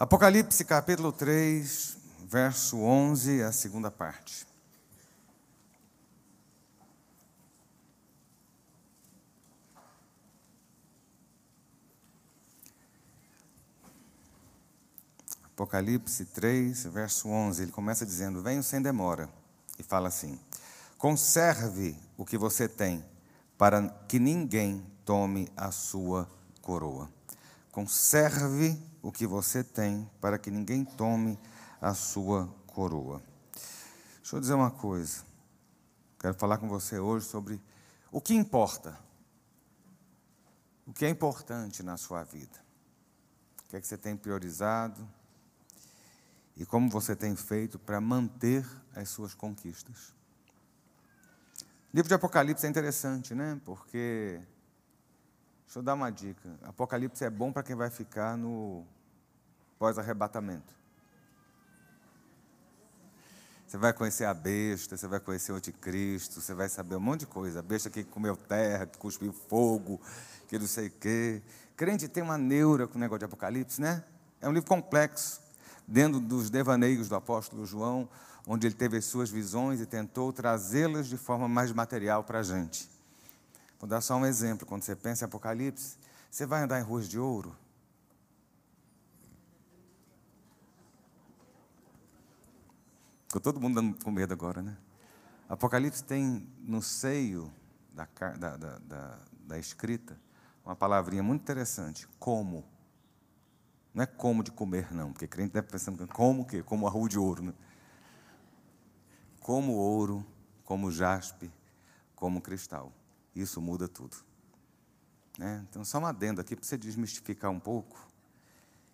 Apocalipse capítulo 3, verso 11, a segunda parte. Apocalipse 3, verso 11, ele começa dizendo: Venho sem demora. E fala assim: Conserve o que você tem, para que ninguém tome a sua coroa. Conserve o que você tem, para que ninguém tome a sua coroa. Deixa eu dizer uma coisa. Quero falar com você hoje sobre o que importa. O que é importante na sua vida. O que é que você tem priorizado? e como você tem feito para manter as suas conquistas. O livro de Apocalipse é interessante, né? Porque, deixa eu dar uma dica: Apocalipse é bom para quem vai ficar no pós-arrebatamento. Você vai conhecer a besta, você vai conhecer o anticristo, você vai saber um monte de coisa. A besta que comeu terra, que cuspiu fogo, que não sei o quê. Crente tem uma neura com o negócio de Apocalipse, né? É um livro complexo dentro dos devaneios do apóstolo João, onde ele teve as suas visões e tentou trazê-las de forma mais material para a gente. Vou dar só um exemplo. Quando você pensa em Apocalipse, você vai andar em ruas de ouro? Ficou todo mundo com medo agora, né? Apocalipse tem no seio da, da, da, da, escrita uma palavrinha muito interessante: como. Não é como de comer, não, porque crente deve pensando, como o quê? Como arroz de ouro. Né? Como ouro, como jaspe, como cristal. Isso muda tudo. Né? Então, só uma adenda aqui para você desmistificar um pouco.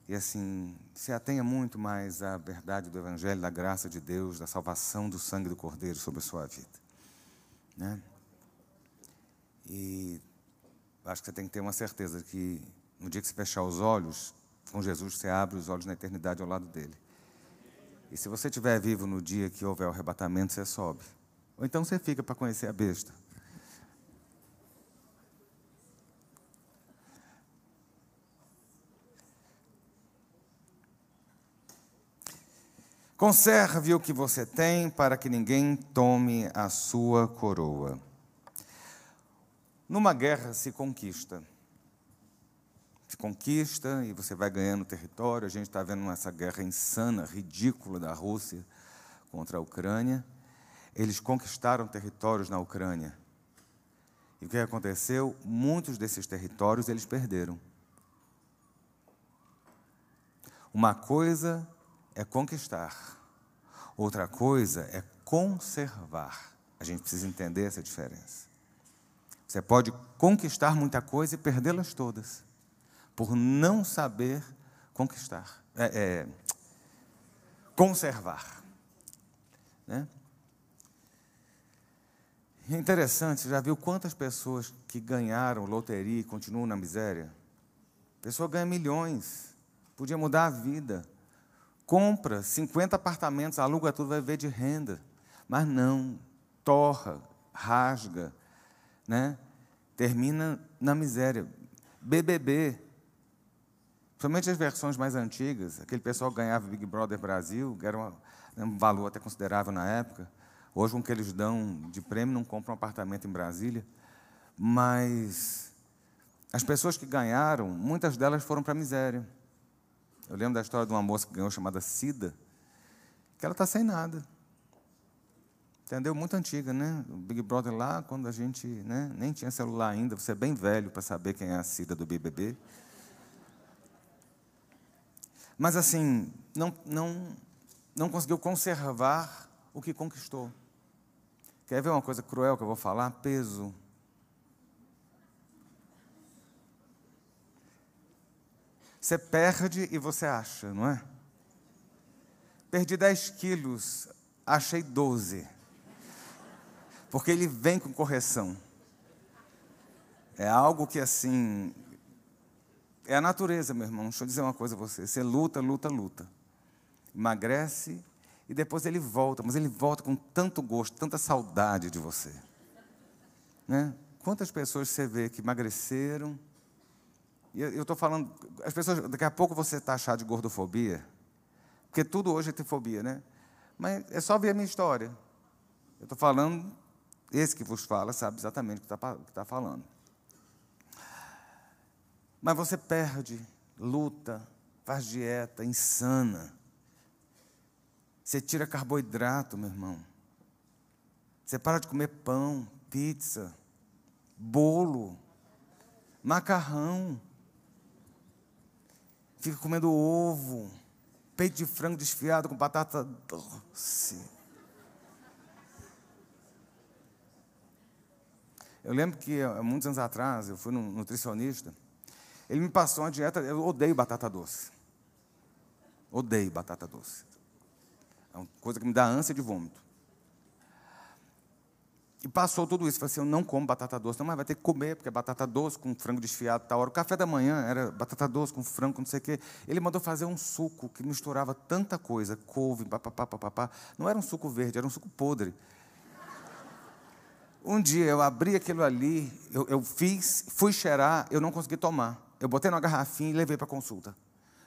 E assim, se atenha muito mais à verdade do Evangelho, da graça de Deus, da salvação do sangue do Cordeiro sobre a sua vida. Né? E acho que você tem que ter uma certeza que no dia que você fechar os olhos, com Jesus você abre os olhos na eternidade ao lado dele. E se você estiver vivo no dia que houver o arrebatamento, você sobe. Ou então você fica para conhecer a besta. Conserve o que você tem para que ninguém tome a sua coroa. Numa guerra se conquista se conquista e você vai ganhando território. A gente está vendo essa guerra insana, ridícula da Rússia contra a Ucrânia. Eles conquistaram territórios na Ucrânia. E o que aconteceu? Muitos desses territórios eles perderam. Uma coisa é conquistar, outra coisa é conservar. A gente precisa entender essa diferença. Você pode conquistar muita coisa e perdê-las todas por não saber conquistar, é, é, conservar. Né? É interessante, já viu quantas pessoas que ganharam loteria e continuam na miséria? A pessoa ganha milhões, podia mudar a vida. Compra 50 apartamentos, aluga tudo, vai ver de renda. Mas não, torra, rasga, né? termina na miséria. BBB, Principalmente as versões mais antigas, aquele pessoal que ganhava Big Brother Brasil, que era uma, um valor até considerável na época. Hoje, com que eles dão de prêmio, não compram um apartamento em Brasília. Mas as pessoas que ganharam, muitas delas foram para a miséria. Eu lembro da história de uma moça que ganhou, chamada Cida, que ela está sem nada. Entendeu? Muito antiga, né? O Big Brother lá, quando a gente né, nem tinha celular ainda, você é bem velho para saber quem é a Cida do BBB. Mas assim, não, não, não conseguiu conservar o que conquistou. Quer ver uma coisa cruel que eu vou falar? Peso. Você perde e você acha, não é? Perdi 10 quilos, achei 12. Porque ele vem com correção. É algo que assim, é a natureza, meu irmão. Deixa eu dizer uma coisa a você. Você luta, luta, luta. Emagrece e depois ele volta, mas ele volta com tanto gosto, tanta saudade de você. Né? Quantas pessoas você vê que emagreceram E eu estou falando, as pessoas, daqui a pouco você está achado de gordofobia, porque tudo hoje é fobia, né? Mas é só ver a minha história. Eu estou falando, esse que vos fala sabe exatamente o que está tá falando. Mas você perde, luta, faz dieta insana. Você tira carboidrato, meu irmão. Você para de comer pão, pizza, bolo, macarrão. Fica comendo ovo, peito de frango desfiado com batata doce. Eu lembro que há muitos anos atrás eu fui num nutricionista. Ele me passou uma dieta. Eu odeio batata doce. Odeio batata doce. É uma coisa que me dá ânsia de vômito. E passou tudo isso. Falei assim: eu não como batata doce. Não, mas vai ter que comer, porque é batata doce com frango desfiado tal hora. O café da manhã era batata doce com frango, não sei o quê. Ele mandou fazer um suco que misturava tanta coisa: couve, papapá, papapá. Não era um suco verde, era um suco podre. Um dia eu abri aquilo ali, eu, eu fiz, fui cheirar, eu não consegui tomar. Eu botei numa garrafinha e levei para consulta.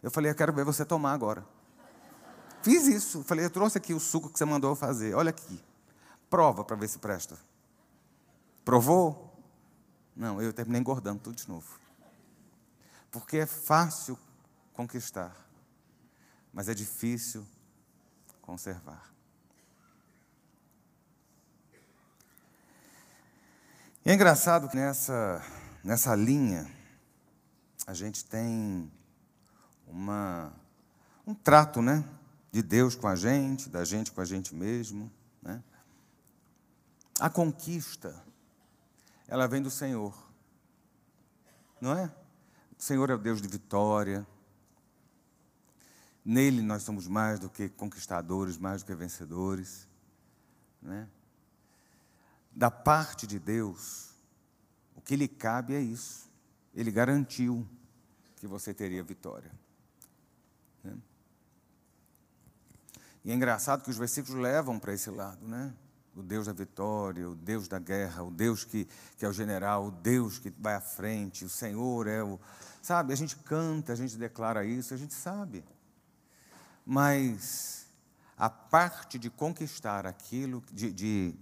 Eu falei: eu quero ver você tomar agora. Fiz isso. Falei: eu trouxe aqui o suco que você mandou eu fazer. Olha aqui. Prova para ver se presta. Provou? Não, eu terminei engordando tudo de novo. Porque é fácil conquistar, mas é difícil conservar. E é engraçado que nessa, nessa linha a gente tem uma, um trato, né? De Deus com a gente, da gente com a gente mesmo. Né? A conquista, ela vem do Senhor. Não é? O Senhor é o Deus de vitória. Nele nós somos mais do que conquistadores, mais do que vencedores. Né? Da parte de Deus, o que lhe cabe é isso. Ele garantiu que você teria vitória. Né? E é engraçado que os versículos levam para esse lado, né? O Deus da vitória, o Deus da guerra, o Deus que, que é o general, o Deus que vai à frente, o Senhor é o. Sabe, a gente canta, a gente declara isso, a gente sabe. Mas a parte de conquistar aquilo, de, de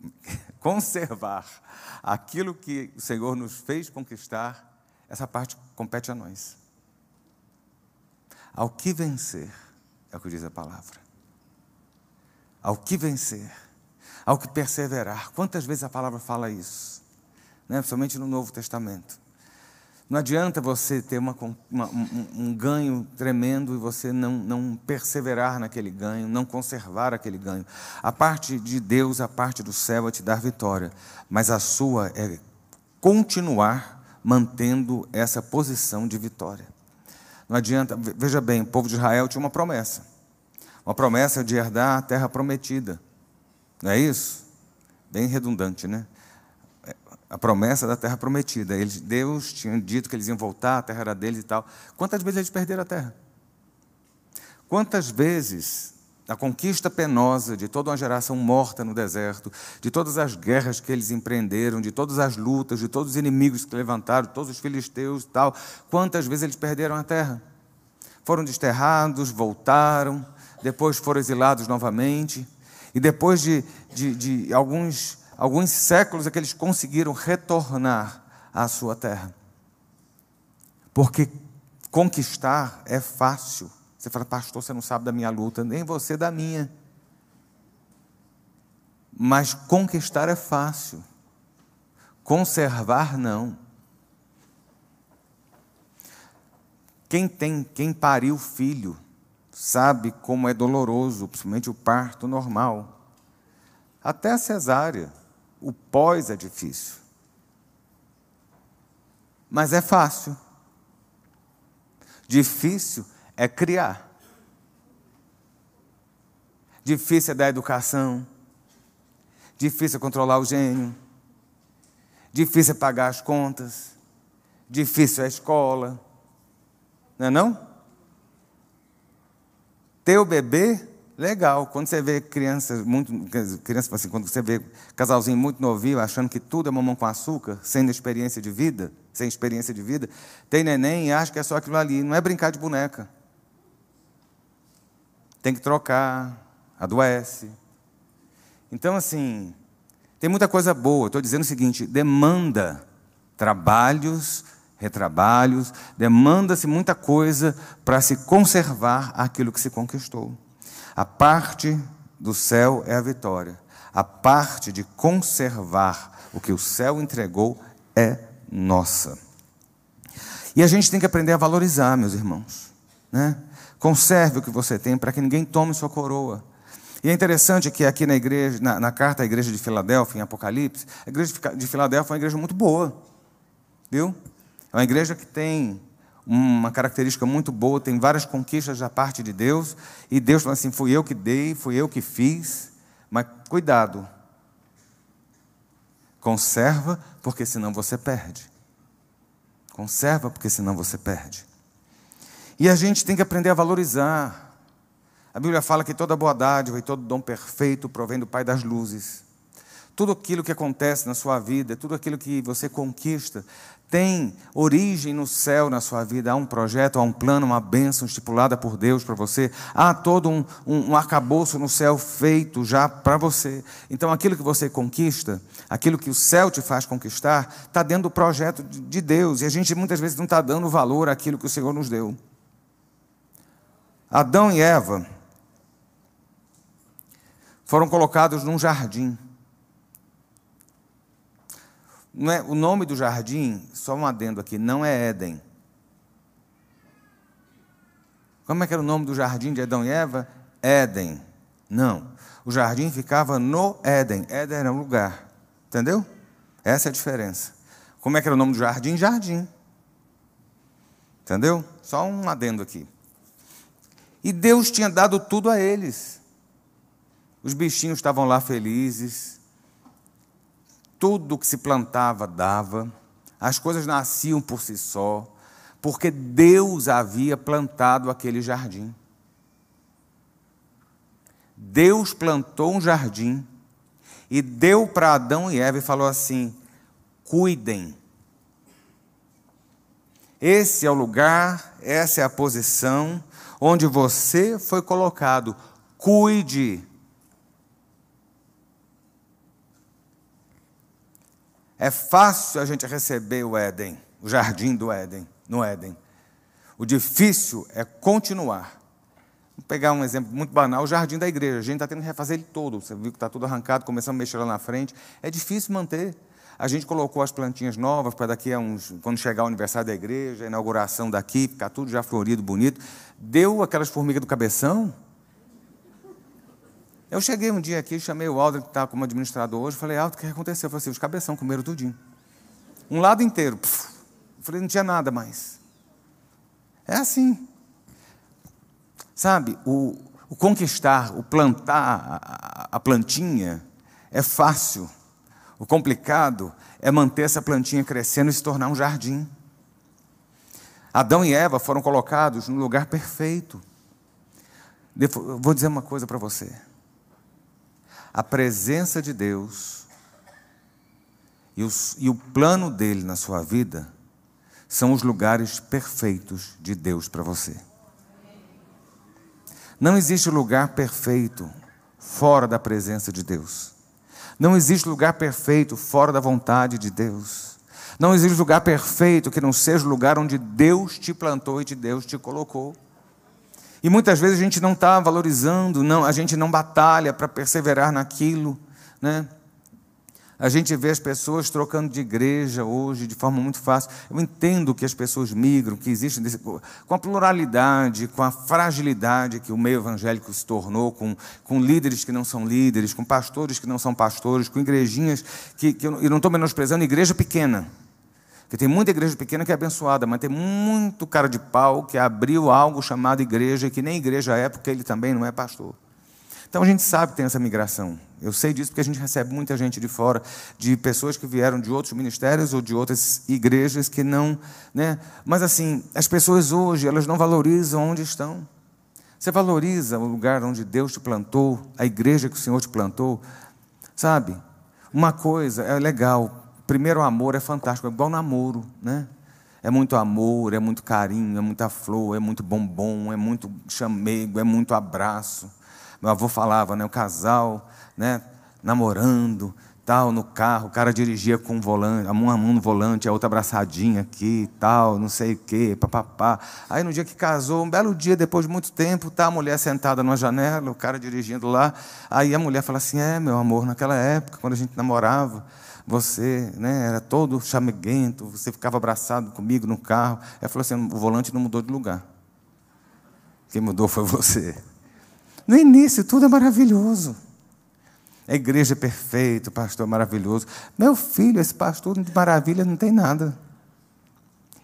conservar aquilo que o Senhor nos fez conquistar, essa parte compete a nós. Ao que vencer, é o que diz a palavra ao que vencer, ao que perseverar. Quantas vezes a palavra fala isso? Né? Principalmente no Novo Testamento. Não adianta você ter uma, uma, um, um, ganho tremendo e você não, não perseverar naquele ganho, não conservar aquele ganho. A parte de Deus, a parte do céu é te dar vitória, mas a sua é continuar mantendo essa posição de vitória. Não adianta, veja bem, o povo de Israel tinha uma promessa uma promessa de herdar a terra prometida. Não é isso? Bem redundante, né? A promessa da terra prometida. Eles, Deus tinha dito que eles iam voltar, a terra era deles e tal. Quantas vezes eles perderam a terra? Quantas vezes a conquista penosa de toda uma geração morta no deserto, de todas as guerras que eles empreenderam, de todas as lutas, de todos os inimigos que levantaram, todos os filisteus e tal, quantas vezes eles perderam a terra? Foram desterrados, voltaram, depois foram exilados novamente, e depois de, de, de alguns, alguns séculos é que eles conseguiram retornar à sua terra. Porque conquistar é fácil. Você fala, pastor, você não sabe da minha luta, nem você da minha. Mas conquistar é fácil, conservar não. Quem tem, quem pariu filho, sabe como é doloroso, principalmente o parto normal. Até a cesárea, o pós é difícil. Mas é fácil. Difícil é criar. Difícil é dar educação. Difícil é controlar o gênio. Difícil é pagar as contas. Difícil é a escola. Não é não? Ter o bebê Legal. Quando você vê crianças muito. Criança, assim, quando você vê casalzinho muito novinho, achando que tudo é mamão com açúcar, sem experiência de vida, sem experiência de vida, tem neném e acha que é só aquilo ali. Não é brincar de boneca. Tem que trocar, adoece. Então, assim, tem muita coisa boa. Estou dizendo o seguinte: demanda trabalhos, retrabalhos, demanda-se muita coisa para se conservar aquilo que se conquistou. A parte do céu é a vitória. A parte de conservar o que o céu entregou é nossa. E a gente tem que aprender a valorizar, meus irmãos. Né? Conserve o que você tem para que ninguém tome sua coroa. E é interessante que aqui na igreja, na, na, carta à igreja de Filadélfia, em Apocalipse, a igreja de Filadélfia é uma igreja muito boa. Viu? É uma igreja que tem uma característica muito boa, tem várias conquistas da parte de Deus, e Deus fala assim: fui eu que dei, fui eu que fiz, mas cuidado, conserva, porque senão você perde. Conserva, porque senão você perde. E a gente tem que aprender a valorizar. A Bíblia fala que toda boa dádiva e todo dom perfeito provém do Pai das luzes. Tudo aquilo que acontece na sua vida, tudo aquilo que você conquista, tem origem no céu na sua vida. Há um projeto, há um plano, uma bênção estipulada por Deus para você. Há todo um, um, um arcabouço no céu feito já para você. Então, aquilo que você conquista, aquilo que o céu te faz conquistar, está dentro do projeto de Deus. E a gente muitas vezes não está dando valor àquilo que o Senhor nos deu. Adão e Eva foram colocados num jardim. Não é, o nome do jardim, só um adendo aqui, não é Éden. Como é que era o nome do jardim de Adão e Eva? Éden. Não. O jardim ficava no Éden. Éden era um lugar. Entendeu? Essa é a diferença. Como é que era o nome do jardim? Jardim. Entendeu? Só um adendo aqui. E Deus tinha dado tudo a eles. Os bichinhos estavam lá felizes tudo que se plantava dava, as coisas nasciam por si só, porque Deus havia plantado aquele jardim. Deus plantou um jardim e deu para Adão e Eva e falou assim: cuidem. Esse é o lugar, essa é a posição onde você foi colocado. Cuide. É fácil a gente receber o Éden, o jardim do Éden, no Éden. O difícil é continuar. Vou pegar um exemplo muito banal, o jardim da igreja. A gente está tendo que refazer ele todo. Você viu que está tudo arrancado, começamos a mexer lá na frente. É difícil manter. A gente colocou as plantinhas novas para daqui a uns. Quando chegar o aniversário da igreja, a inauguração daqui, ficar tudo já florido, bonito. Deu aquelas formigas do cabeção. Eu cheguei um dia aqui, chamei o Aldo, que está como administrador hoje, falei, Aldo, o que aconteceu? Eu falei assim, os cabeção comeram tudinho. Um lado inteiro. Puf. Falei, não tinha nada mais. É assim. Sabe, o, o conquistar, o plantar a, a plantinha é fácil. O complicado é manter essa plantinha crescendo e se tornar um jardim. Adão e Eva foram colocados no lugar perfeito. Vou dizer uma coisa para você a presença de Deus e, os, e o plano dele na sua vida são os lugares perfeitos de Deus para você. Não existe lugar perfeito fora da presença de Deus. Não existe lugar perfeito fora da vontade de Deus. Não existe lugar perfeito que não seja o lugar onde Deus te plantou e de Deus te colocou. E muitas vezes a gente não está valorizando, não, a gente não batalha para perseverar naquilo. Né? A gente vê as pessoas trocando de igreja hoje de forma muito fácil. Eu entendo que as pessoas migram, que existem desse, com a pluralidade, com a fragilidade que o meio evangélico se tornou, com, com líderes que não são líderes, com pastores que não são pastores, com igrejinhas que, que eu não estou menosprezando, igreja pequena. Porque tem muita igreja pequena que é abençoada, mas tem muito cara de pau que abriu algo chamado igreja, que nem igreja é, porque ele também não é pastor. Então a gente sabe que tem essa migração. Eu sei disso porque a gente recebe muita gente de fora, de pessoas que vieram de outros ministérios ou de outras igrejas que não. Né? Mas assim, as pessoas hoje, elas não valorizam onde estão. Você valoriza o lugar onde Deus te plantou, a igreja que o Senhor te plantou? Sabe? Uma coisa é legal. Primeiro, amor é fantástico, é igual namoro, né? É muito amor, é muito carinho, é muita flor, é muito bombom, é muito chamego, é muito abraço. Meu avô falava, né? O casal, né? Namorando, tal, no carro, o cara dirigia com um volante, a mão, a mão no volante, a outra abraçadinha aqui, tal, não sei o quê, papapá. Aí no dia que casou, um belo dia, depois de muito tempo, tá a mulher sentada numa janela, o cara dirigindo lá. Aí a mulher fala assim: É, meu amor, naquela época, quando a gente namorava, você né, era todo chameguento, você ficava abraçado comigo no carro. Ela falou assim: o volante não mudou de lugar. Quem mudou foi você. No início, tudo é maravilhoso. A igreja é perfeita, o pastor é maravilhoso. Meu filho, esse pastor de maravilha não tem nada.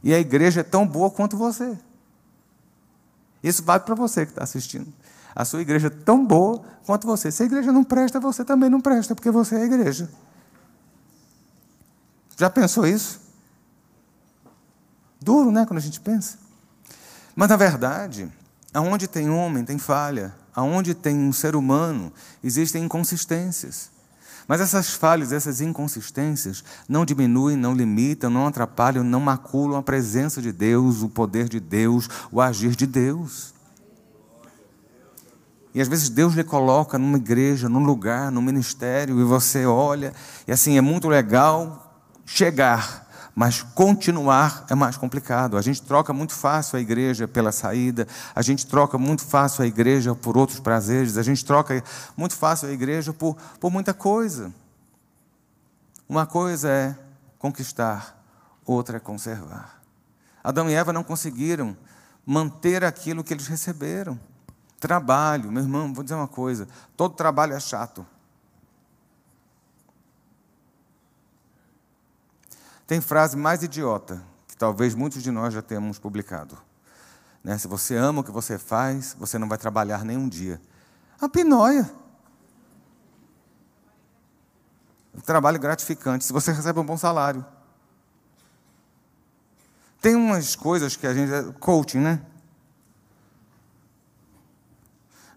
E a igreja é tão boa quanto você. Isso vale para você que está assistindo. A sua igreja é tão boa quanto você. Se a igreja não presta, você também não presta, porque você é a igreja. Já pensou isso? Duro, né, quando a gente pensa? Mas, na verdade, aonde tem homem, tem falha aonde tem um ser humano, existem inconsistências. Mas essas falhas, essas inconsistências, não diminuem, não limitam, não atrapalham, não maculam a presença de Deus, o poder de Deus, o agir de Deus. E às vezes Deus lhe coloca numa igreja, num lugar, num ministério, e você olha, e assim, é muito legal chegar, mas continuar é mais complicado. A gente troca muito fácil a igreja pela saída, a gente troca muito fácil a igreja por outros prazeres, a gente troca muito fácil a igreja por, por muita coisa. Uma coisa é conquistar, outra é conservar. Adão e Eva não conseguiram manter aquilo que eles receberam. Trabalho, meu irmão, vou dizer uma coisa: todo trabalho é chato. Tem frase mais idiota, que talvez muitos de nós já tenhamos publicado. Né? Se você ama o que você faz, você não vai trabalhar nem um dia. A pinóia. trabalho gratificante, se você recebe um bom salário. Tem umas coisas que a gente. Coaching, né?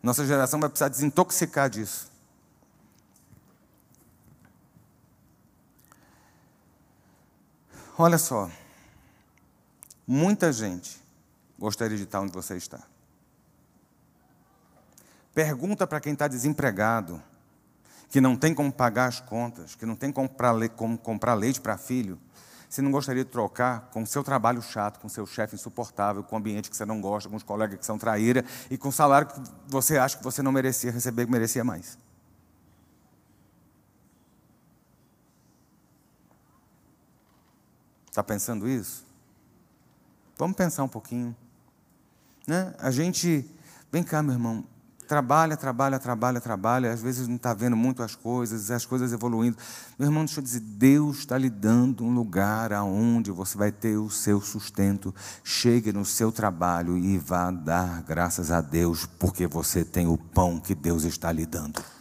Nossa geração vai precisar desintoxicar disso. Olha só, muita gente gostaria de estar onde você está. Pergunta para quem está desempregado, que não tem como pagar as contas, que não tem como comprar, leite para filho, se não gostaria de trocar com o seu trabalho chato, com o seu chefe insuportável, com o ambiente que você não gosta, com os colegas que são traíra e com o salário que você acha que você não merecia receber, que merecia mais. Está pensando isso? Vamos pensar um pouquinho. Né? A gente, vem cá, meu irmão, trabalha, trabalha, trabalha, trabalha, às vezes não está vendo muito as coisas, as coisas evoluindo. Meu irmão, deixa eu dizer, Deus está lhe dando um lugar aonde você vai ter o seu sustento. Chegue no seu trabalho e vá dar graças a Deus, porque você tem o pão que Deus está lhe dando.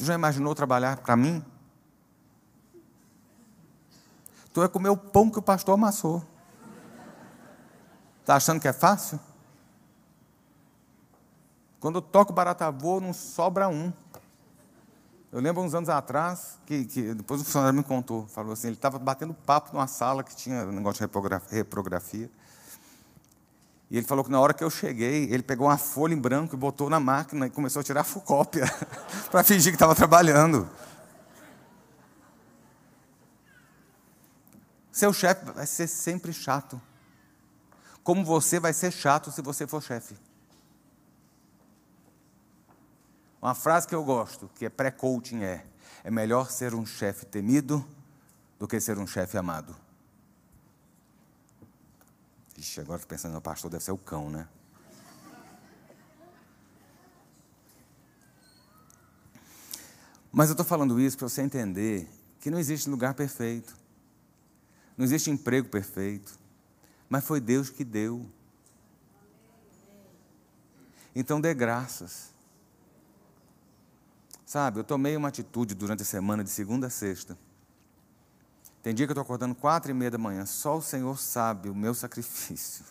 Tu já imaginou trabalhar para mim? Tu é comer o pão que o pastor amassou. Está achando que é fácil? Quando eu toco barata voa, não sobra um. Eu lembro uns anos atrás, que, que depois o funcionário me contou, falou assim, ele estava batendo papo numa sala que tinha um negócio de reprografia. E ele falou que na hora que eu cheguei, ele pegou uma folha em branco e botou na máquina e começou a tirar cópia para fingir que estava trabalhando. Seu chefe vai ser sempre chato. Como você vai ser chato se você for chefe. Uma frase que eu gosto, que é pré-coaching, é: é melhor ser um chefe temido do que ser um chefe amado. Ixi, agora estou pensando, o pastor deve ser o cão, né? Mas eu estou falando isso para você entender que não existe lugar perfeito, não existe emprego perfeito, mas foi Deus que deu. Então dê graças. Sabe, eu tomei uma atitude durante a semana, de segunda a sexta, Tem dia que eu estou acordando quatro e meia da manhã, só o Senhor sabe o meu sacrifício.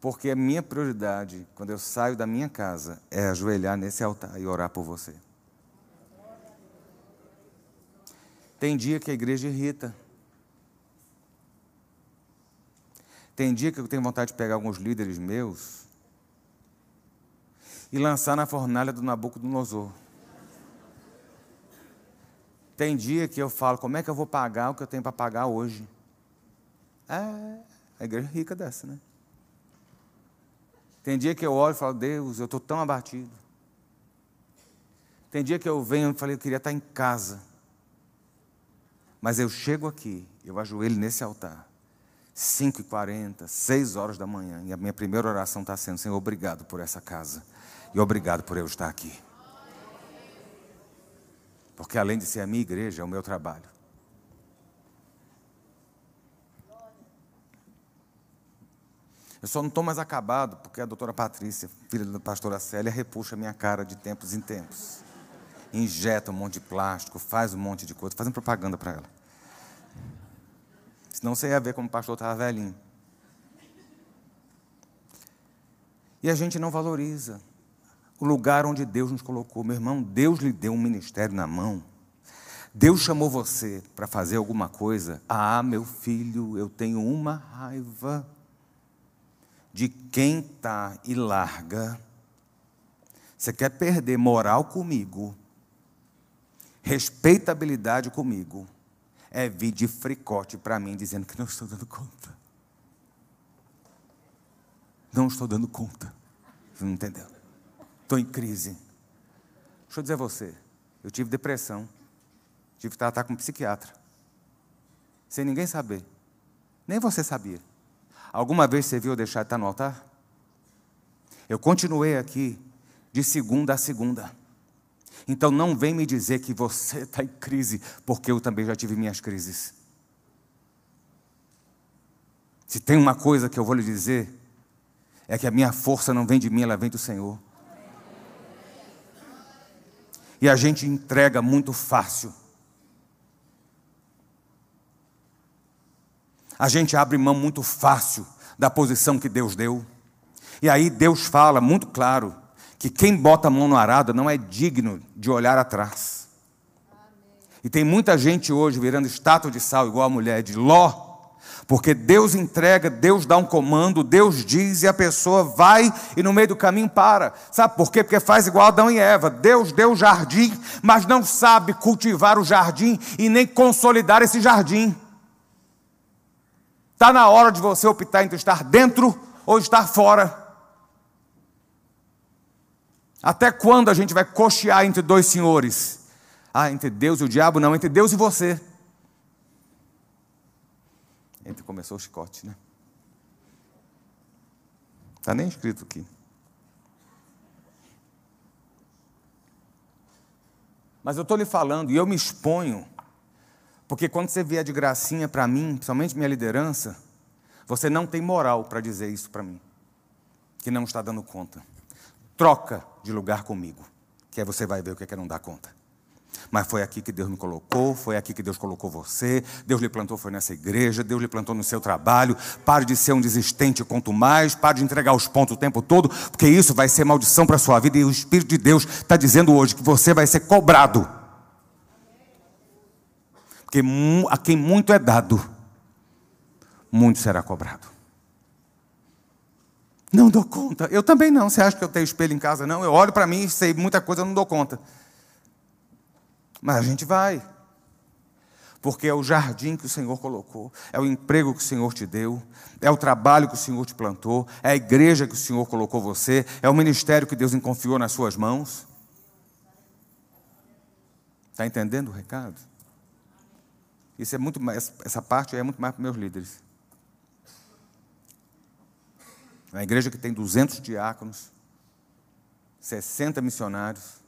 Porque a minha prioridade, quando eu saio da minha casa, é ajoelhar nesse altar e orar por você. Tem dia que a igreja irrita. Tem dia que eu tenho vontade de pegar alguns líderes meus e lançar na fornalha do Nabucodonosor. Tem dia que eu falo, como é que eu vou pagar o que eu tenho para pagar hoje? É, a igreja é rica dessa, né? Tem dia que eu olho e falo, Deus, eu estou tão abatido. Tem dia que eu venho e falo, eu queria estar em casa. Mas eu chego aqui, eu ajoelho nesse altar. 5h40, 6 horas da manhã. E a minha primeira oração está sendo, Senhor, obrigado por essa casa. E obrigado por eu estar aqui. Porque além de ser a minha igreja, é o meu trabalho. Eu só não estou mais acabado porque a doutora Patrícia, filha da pastora Célia, repuxa a minha cara de tempos em tempos. Injeta um monte de plástico, faz um monte de coisa, fazendo propaganda para ela. Senão você ia ver como o pastor estava velhinho. E a gente não valoriza o lugar onde Deus nos colocou. Meu irmão, Deus lhe deu um ministério na mão. Deus chamou você para fazer alguma coisa. Ah, meu filho, eu tenho uma raiva de quem está e larga. Você quer perder moral comigo, respeitabilidade comigo, é vir de fricote para mim dizendo que não estou dando conta. Não estou dando conta. Você não entendeu? Estou em crise. Deixa eu dizer a você, eu tive depressão, tive que tratar com um psiquiatra, sem ninguém saber. Nem você sabia. Alguma vez você viu eu deixar de estar no altar? Eu continuei aqui de segunda a segunda. Então não vem me dizer que você está em crise, porque eu também já tive minhas crises. Se tem uma coisa que eu vou lhe dizer, é que a minha força não vem de mim, ela vem do Senhor. E a gente entrega muito fácil. A gente abre mão muito fácil da posição que Deus deu. E aí Deus fala muito claro que quem bota a mão no arado não é digno de olhar atrás. E tem muita gente hoje virando estátua de sal, igual a mulher de Ló, porque Deus entrega, Deus dá um comando, Deus diz e a pessoa vai e no meio do caminho para. Sabe por quê? Porque faz igual Adão e Eva. Deus deu o jardim, mas não sabe cultivar o jardim e nem consolidar esse jardim. Está na hora de você optar entre estar dentro ou estar fora. Até quando a gente vai cochear entre dois senhores? Ah, entre Deus e o diabo? Não, entre Deus e você. Entre começou o chicote, né? Está nem escrito aqui. Mas eu estou lhe falando e eu me exponho, porque quando você vier de gracinha para mim, principalmente minha liderança, você não tem moral para dizer isso para mim, que não está dando conta. Troca de lugar comigo, que aí você vai ver o que é que não dá conta. Mas foi aqui que Deus me colocou, foi aqui que Deus colocou você. Deus lhe plantou, foi nessa igreja. Deus lhe plantou no seu trabalho. Pare de ser um desistente quanto mais. Pare de entregar os pontos o tempo todo, porque isso vai ser maldição para a sua vida. E o Espírito de Deus está dizendo hoje que você vai ser cobrado. Porque a quem muito é dado, muito será cobrado. Não dou conta. Eu também não. Você acha que eu tenho espelho em casa? Não. Eu olho para mim e sei muita coisa, eu não dou conta. Mas a gente vai. Porque é o jardim que o Senhor colocou, é o emprego que o Senhor te deu, é o trabalho que o Senhor te plantou, é a igreja que o Senhor colocou você, é o ministério que Deus confiou nas suas mãos. Está entendendo o recado? Isso é muito mais, essa parte é muito mais para meus líderes. É uma igreja que tem 200 diáconos, 60 missionários,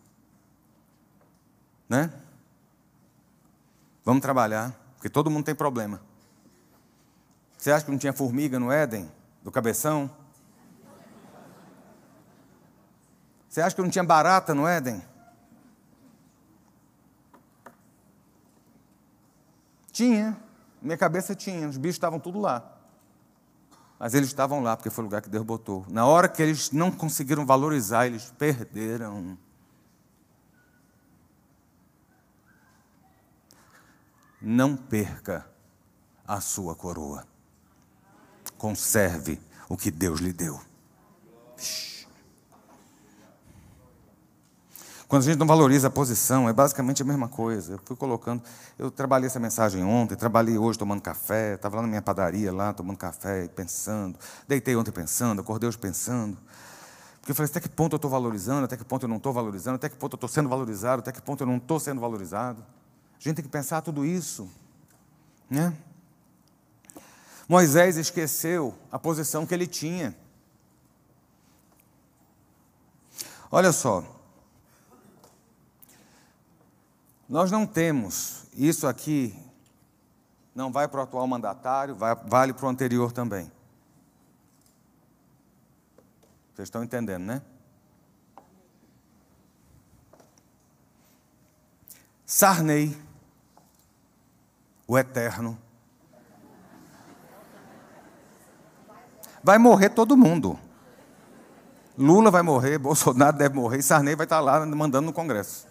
né? Vamos trabalhar, porque todo mundo tem problema. Você acha que não tinha formiga no Éden, do cabeção? Você acha que não tinha barata no Éden? Tinha. Minha cabeça tinha. Os bichos estavam tudo lá. Mas eles estavam lá porque foi o lugar que Deus botou. Na hora que eles não conseguiram valorizar, eles perderam. Não perca a sua coroa. Conserve o que Deus lhe deu. Quando a gente não valoriza a posição, é basicamente a mesma coisa. Eu fui colocando, eu trabalhei essa mensagem ontem, trabalhei hoje tomando café, estava lá na minha padaria lá tomando café e pensando. Deitei ontem pensando, acordei hoje pensando. Porque eu falei, até que ponto eu estou valorizando, até que ponto eu não estou valorizando, até que ponto eu estou sendo valorizado, até que ponto eu não estou sendo valorizado. A gente tem que pensar tudo isso. Né? Moisés esqueceu a posição que ele tinha. Olha só, nós não temos isso aqui, não vai para o atual mandatário, vai, vale para o anterior também. Vocês estão entendendo, né? Sarney o eterno. Vai morrer todo mundo. Lula vai morrer, Bolsonaro deve morrer, e Sarney vai estar lá mandando no Congresso.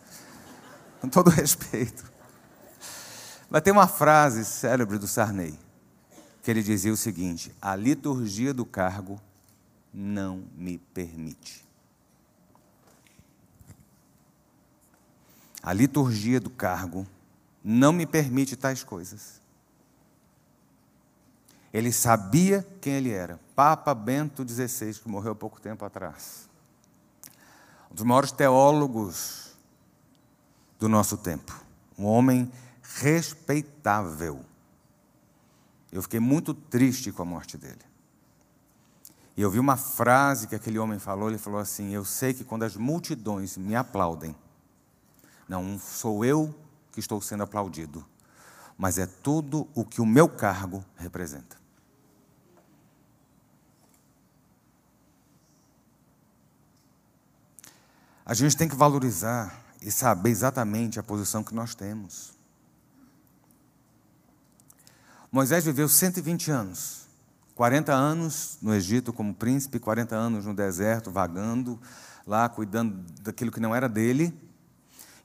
Com todo respeito. Mas tem uma frase célebre do Sarney, que ele dizia o seguinte: a liturgia do cargo não me permite. A liturgia do cargo não me permite tais coisas. Ele sabia quem ele era. Papa Bento XVI, que morreu há pouco tempo atrás. Um dos maiores teólogos do nosso tempo. Um homem respeitável. Eu fiquei muito triste com a morte dele. E eu vi uma frase que aquele homem falou, ele falou assim: "Eu sei que quando as multidões me aplaudem, não sou eu que estou sendo aplaudido, mas é tudo o que o meu cargo representa. A gente tem que valorizar e saber exatamente a posição que nós temos. Moisés viveu 120 anos, 40 anos no Egito como príncipe, 40 anos no deserto, vagando lá, cuidando daquilo que não era dele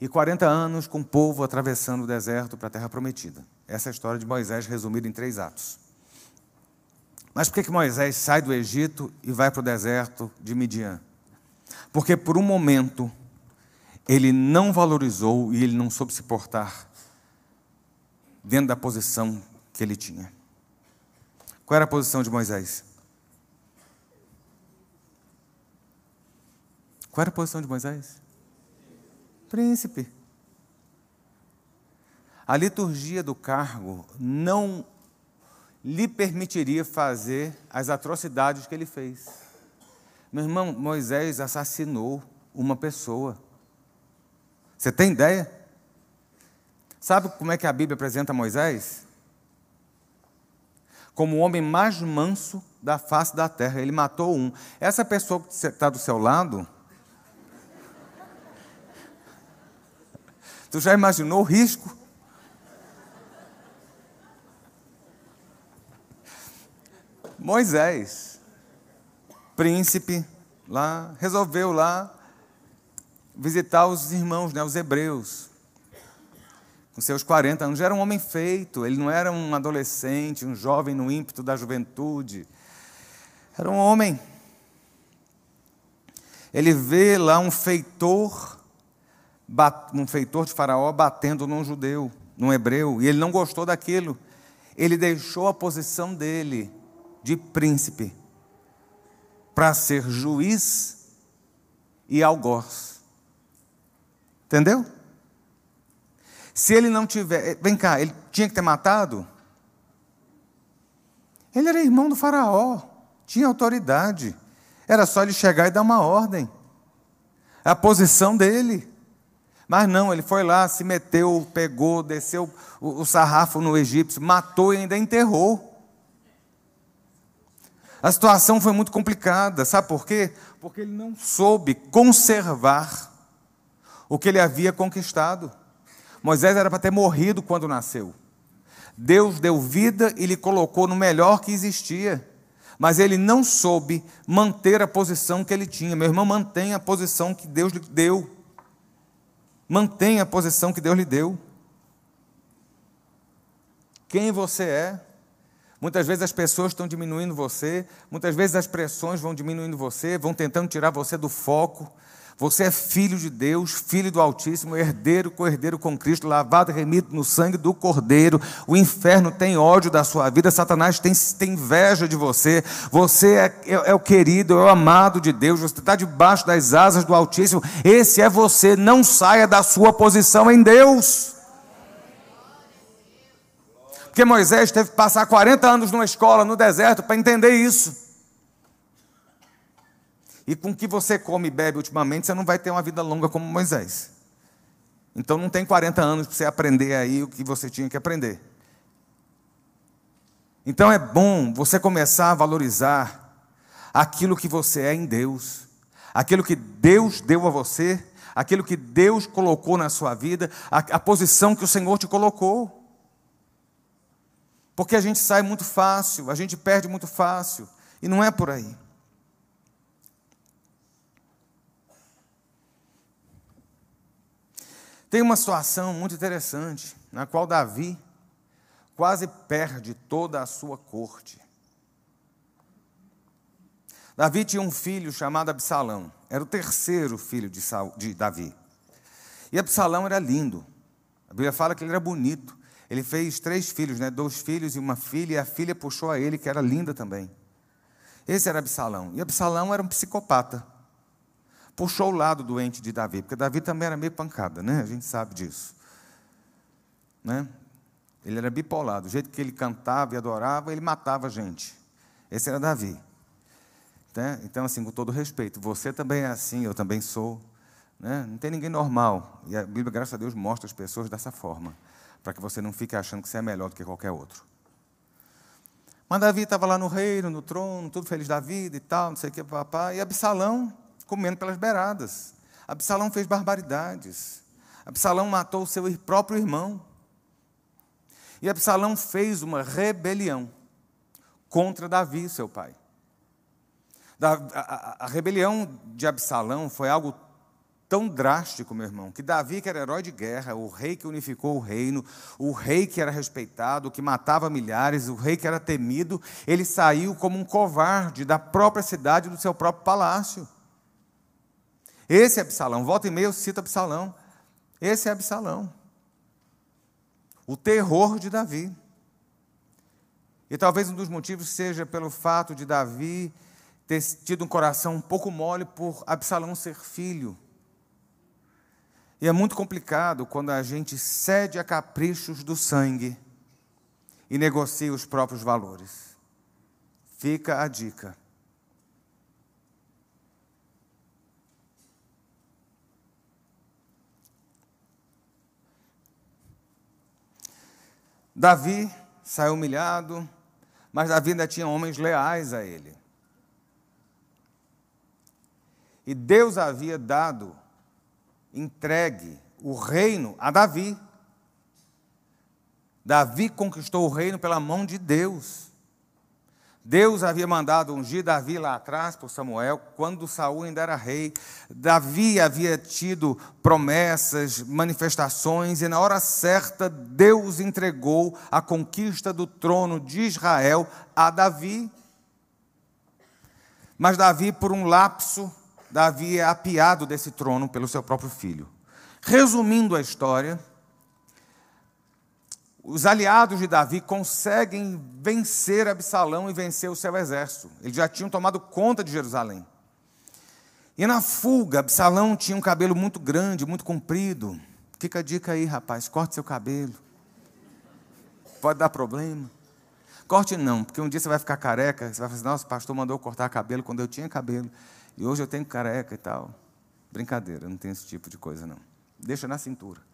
e 40 anos com o povo atravessando o deserto para a terra prometida. Essa é a história de Moisés resumida em três atos. Mas por que, que Moisés sai do Egito e vai para o deserto de Midian? Porque por um momento ele não valorizou e ele não soube se portar dentro da posição que ele tinha. Qual era a posição de Moisés? Qual era a posição de Moisés? Príncipe. A liturgia do cargo não lhe permitiria fazer as atrocidades que ele fez. Meu irmão, Moisés assassinou uma pessoa. Você tem ideia? Sabe como é que a Bíblia apresenta Moisés? Como o homem mais manso da face da terra. Ele matou um. Essa pessoa que está do seu lado Tu já imaginou o risco? Moisés, príncipe, lá, resolveu lá visitar os irmãos, né, os hebreus. Com seus 40 anos, já era um homem feito, ele não era um adolescente, um jovem no ímpeto da juventude. Era um homem. Ele vê lá um feitor um feitor de Faraó batendo num judeu, num hebreu, e ele não gostou daquilo. Ele deixou a posição dele de príncipe para ser juiz e algoz. Entendeu? Se ele não tiver. Eh, vem cá, ele tinha que ter matado? Ele era irmão do Faraó, tinha autoridade. Era só ele chegar e dar uma ordem. A posição dele. Mas não, ele foi lá, se meteu, pegou, desceu o, sarrafo no egípcio, matou e ainda enterrou. A situação foi muito complicada, sabe por quê? Porque ele não soube conservar o que ele havia conquistado. Moisés era para ter morrido quando nasceu. Deus deu vida e lhe colocou no melhor que existia. Mas ele não soube manter a posição que ele tinha. Meu irmão, mantenha a posição que Deus lhe deu. Mantenha a posição que Deus lhe deu. Quem você é? Muitas vezes as pessoas estão diminuindo você, muitas vezes as pressões vão diminuindo você, vão tentando tirar você do foco. Você é filho de Deus, filho do Altíssimo, herdeiro, co-herdeiro com Cristo, lavado e remido no sangue do Cordeiro. O inferno tem ódio da sua vida, Satanás tem, tem inveja de você. Você é, é, é o querido, é o amado de Deus, você está debaixo das asas do Altíssimo. Esse é você, não saia da sua posição em Deus. Porque Moisés teve que passar 40 anos numa escola no deserto para entender isso. E com o que você come e bebe ultimamente, você não vai ter uma vida longa como Moisés. Então não tem 40 anos para você aprender aí o que você tinha que aprender. Então é bom você começar a valorizar aquilo que você é em Deus, aquilo que Deus deu a você, aquilo que Deus colocou na sua vida, a, a posição que o Senhor te colocou. Porque a gente sai muito fácil, a gente perde muito fácil, e não é por aí. Tem uma situação muito interessante, na qual Davi quase perde toda a sua corte. Davi tinha um filho chamado Absalão, era o terceiro filho de, Saul, de Davi. E Absalão era lindo, a Bíblia fala que ele era bonito. Ele fez três filhos, né? dois filhos e uma filha, e a filha puxou a ele, que era linda também. Esse era Absalão. E Absalão era um psicopata puxou o lado doente de Davi, porque Davi também era meio pancada, né? A gente sabe disso. Né? Ele era bipolar, do jeito que ele cantava e adorava, ele matava gente. Esse era Davi. Né? Então, assim, com todo respeito, você também é assim, eu também sou. Né? Não tem ninguém normal. E a Bíblia, graças a Deus, mostra as pessoas dessa forma, para que você não fique achando que você é melhor do que qualquer outro. Mas Davi estava lá no reino, no trono, tudo feliz da vida e tal, não sei o que, papai. E Absalão comendo pelas beiradas. Absalão fez barbaridades. Absalão matou o seu próprio irmão. E Absalão fez uma rebelião contra Davi, seu pai. A, rebelião de Absalão foi algo tão drástico, meu irmão, que Davi, que era herói de guerra, o rei que unificou o reino, o rei que era respeitado, que matava milhares, o rei que era temido, ele saiu como um covarde da própria cidade, do seu próprio palácio. Esse é Absalão. Volta e meia eu cito Absalão. Esse é Absalão. O terror de Davi. E talvez um dos motivos seja pelo fato de Davi ter tido um coração um pouco mole por Absalão ser filho. E é muito complicado quando a gente cede a caprichos do sangue e negocia os próprios valores. Fica a dica. Davi saiu humilhado, mas Davi ainda tinha homens leais a ele. E Deus havia dado, entregue o reino a Davi. Davi conquistou o reino pela mão de Deus. Deus havia mandado ungir Davi lá atrás por Samuel, quando Saul ainda era rei. Davi havia tido promessas, manifestações, e na hora certa Deus entregou a conquista do trono de Israel a Davi. Mas Davi, por um lapso, Davi é apiado desse trono pelo seu próprio filho. Resumindo a história, os aliados de Davi conseguem vencer Absalão e vencer o seu exército. Eles já tinham tomado conta de Jerusalém. E na fuga, Absalão tinha um cabelo muito grande, muito comprido. Fica a dica aí, rapaz, corte seu cabelo. Pode dar problema. Corte não, porque um dia você vai ficar careca, você vai falar assim, nossa, o pastor mandou cortar cabelo quando eu tinha cabelo, e hoje eu tenho careca e tal. Brincadeira, não tem esse tipo de coisa não. Deixa na cintura.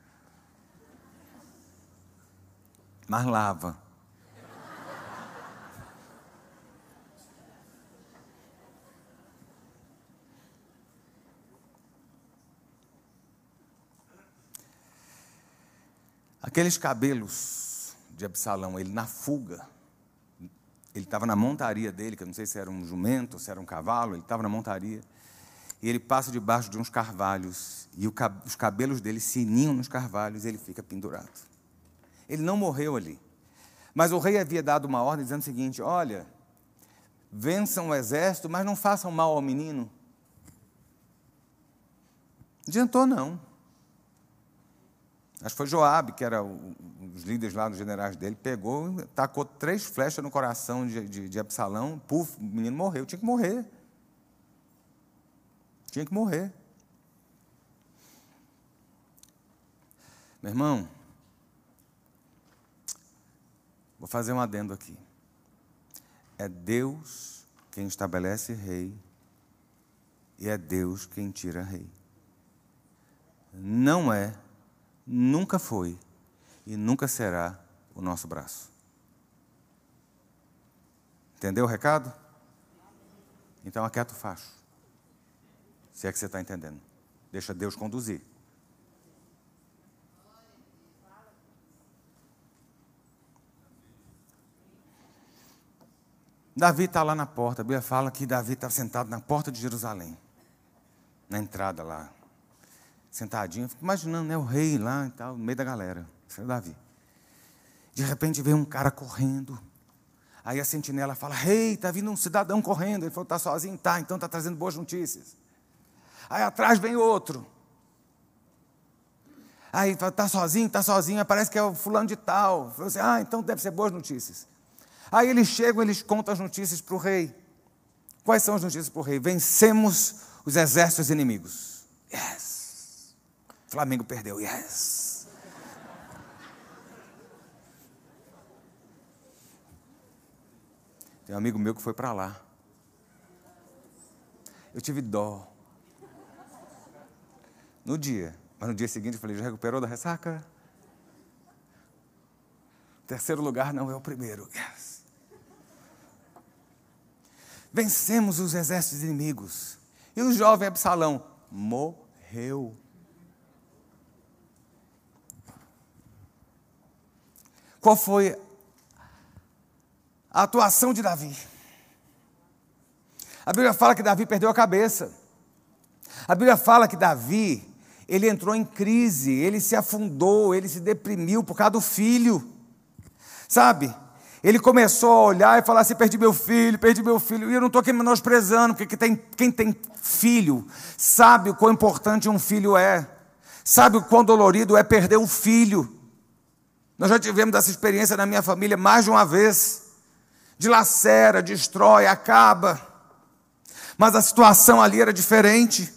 Mas lava. Aqueles cabelos de Absalão, ele na fuga. Ele estava na montaria dele, que eu não sei se era um jumento, se era um cavalo, ele estava na montaria. E ele passa debaixo de uns carvalhos, e os cabelos dele se ninham nos carvalhos, e ele fica pendurado. Ele não morreu ali. Mas o rei havia dado uma ordem dizendo o seguinte: olha, vençam o exército, mas não façam mal ao menino. Adiantou, não. Acho que foi Joabe, que era um líderes lá, dos generais dele, pegou, tacou três flechas no coração de, de, de Absalão, puf, o menino morreu, tinha que morrer. Tinha que morrer. Meu irmão, vou fazer um adendo aqui. É Deus quem estabelece rei e é Deus quem tira rei. Não é, nunca foi e nunca será o nosso braço. Entendeu o recado? Então aquieta o facho. Se é que você está entendendo. Deixa Deus conduzir. Davi está lá na porta. A Bíblia fala que Davi está sentado na porta de Jerusalém. Na entrada lá. Sentadinho. Fico imaginando, né? O rei lá e tal, no meio da galera. Isso é Davi. De repente vem um cara correndo. Aí a sentinela fala: Rei, está vindo um cidadão correndo. Ele falou: Está sozinho? Tá, então está trazendo boas notícias. Aí atrás vem outro. Aí fala: Está sozinho? Está sozinho. Parece que é o fulano de tal. Falou assim: Ah, então deve ser boas notícias. Aí eles chegam, eles contam as notícias para o rei. Quais são as notícias para o rei? Vencemos os exércitos inimigos. Yes. Flamengo perdeu. Yes. Tem um amigo meu que foi para lá. Eu tive dó. No dia. Mas no dia seguinte eu falei, já recuperou da ressaca? Terceiro lugar não é o primeiro. Yes. Vencemos os exércitos inimigos. E o jovem Absalão morreu. Qual foi a atuação de Davi? A Bíblia fala que Davi perdeu a cabeça. A Bíblia fala que Davi, ele entrou em crise, ele se afundou, ele se deprimiu por causa do filho. Sabe? Ele começou a olhar e falar assim: perdi meu filho, perdi meu filho. E eu não estou aqui menosprezando, porque tem, quem tem filho sabe o quão importante um filho é, sabe o quão dolorido é perder um filho. Nós já tivemos essa experiência na minha família mais de uma vez. Dilacera, destrói, acaba. Mas a situação ali era diferente.